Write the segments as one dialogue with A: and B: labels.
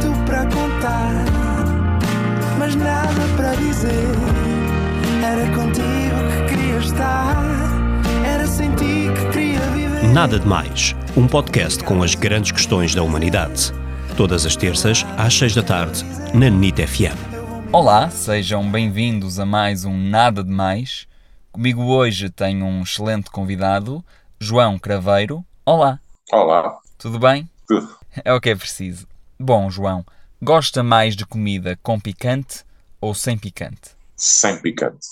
A: tanto para contar, mas nada para dizer. Era contigo que queria estar, era sem ti que queria viver.
B: Nada de Mais, um podcast com as grandes questões da humanidade. Todas as terças, às seis da tarde, na NIT FM.
C: Olá, sejam bem-vindos a mais um Nada de Mais. Comigo hoje tenho um excelente convidado, João Craveiro. Olá,
D: Olá,
C: tudo bem?
D: tudo.
C: É o que é preciso. Bom, João, gosta mais de comida com picante ou sem picante?
D: Sem picante.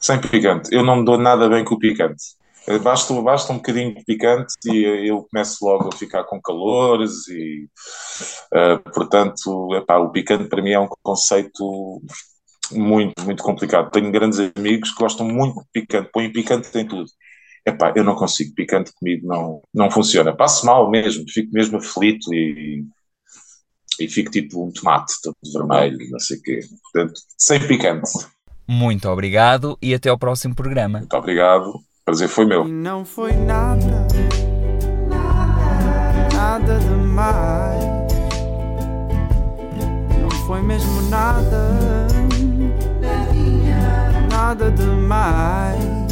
D: Sem picante. Eu não me dou nada bem com o picante. Eh, Basta, basta um bocadinho de picante e eu começo logo a ficar com calores e, eh, portanto, epá, o picante para mim é um conceito muito, muito complicado. Tenho grandes amigos que gostam muito de picante, põem picante em tudo. Epá, eu não consigo, picante comigo não, não funciona. Passo mal mesmo, fico mesmo aflito e, e fico tipo um tomate todo vermelho, não sei o quê. Portanto, sem picante.
C: Muito obrigado e até ao próximo programa.
D: Muito obrigado. Prazer foi meu.
A: Não foi nada, nada demais. Não foi mesmo nada, nada demais.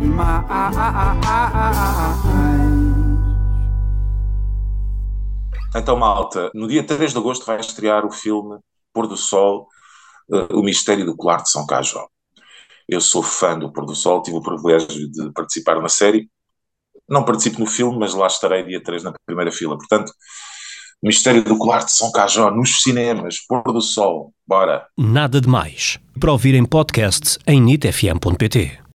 A: Mais.
D: Então, malta, no dia 3 de agosto vai estrear o filme Pôr do Sol, eh, O Mistério do Colar de São Cajó. Eu sou fã do Pôr do Sol, tive o privilégio de participar na série. Não participo no filme, mas lá estarei dia 3 na primeira fila. Portanto, Mistério do Colar de São Cajó, nos cinemas, Pôr do Sol, bora!
B: Nada de Mais. Para ouvir em podcast em nitfm.pt.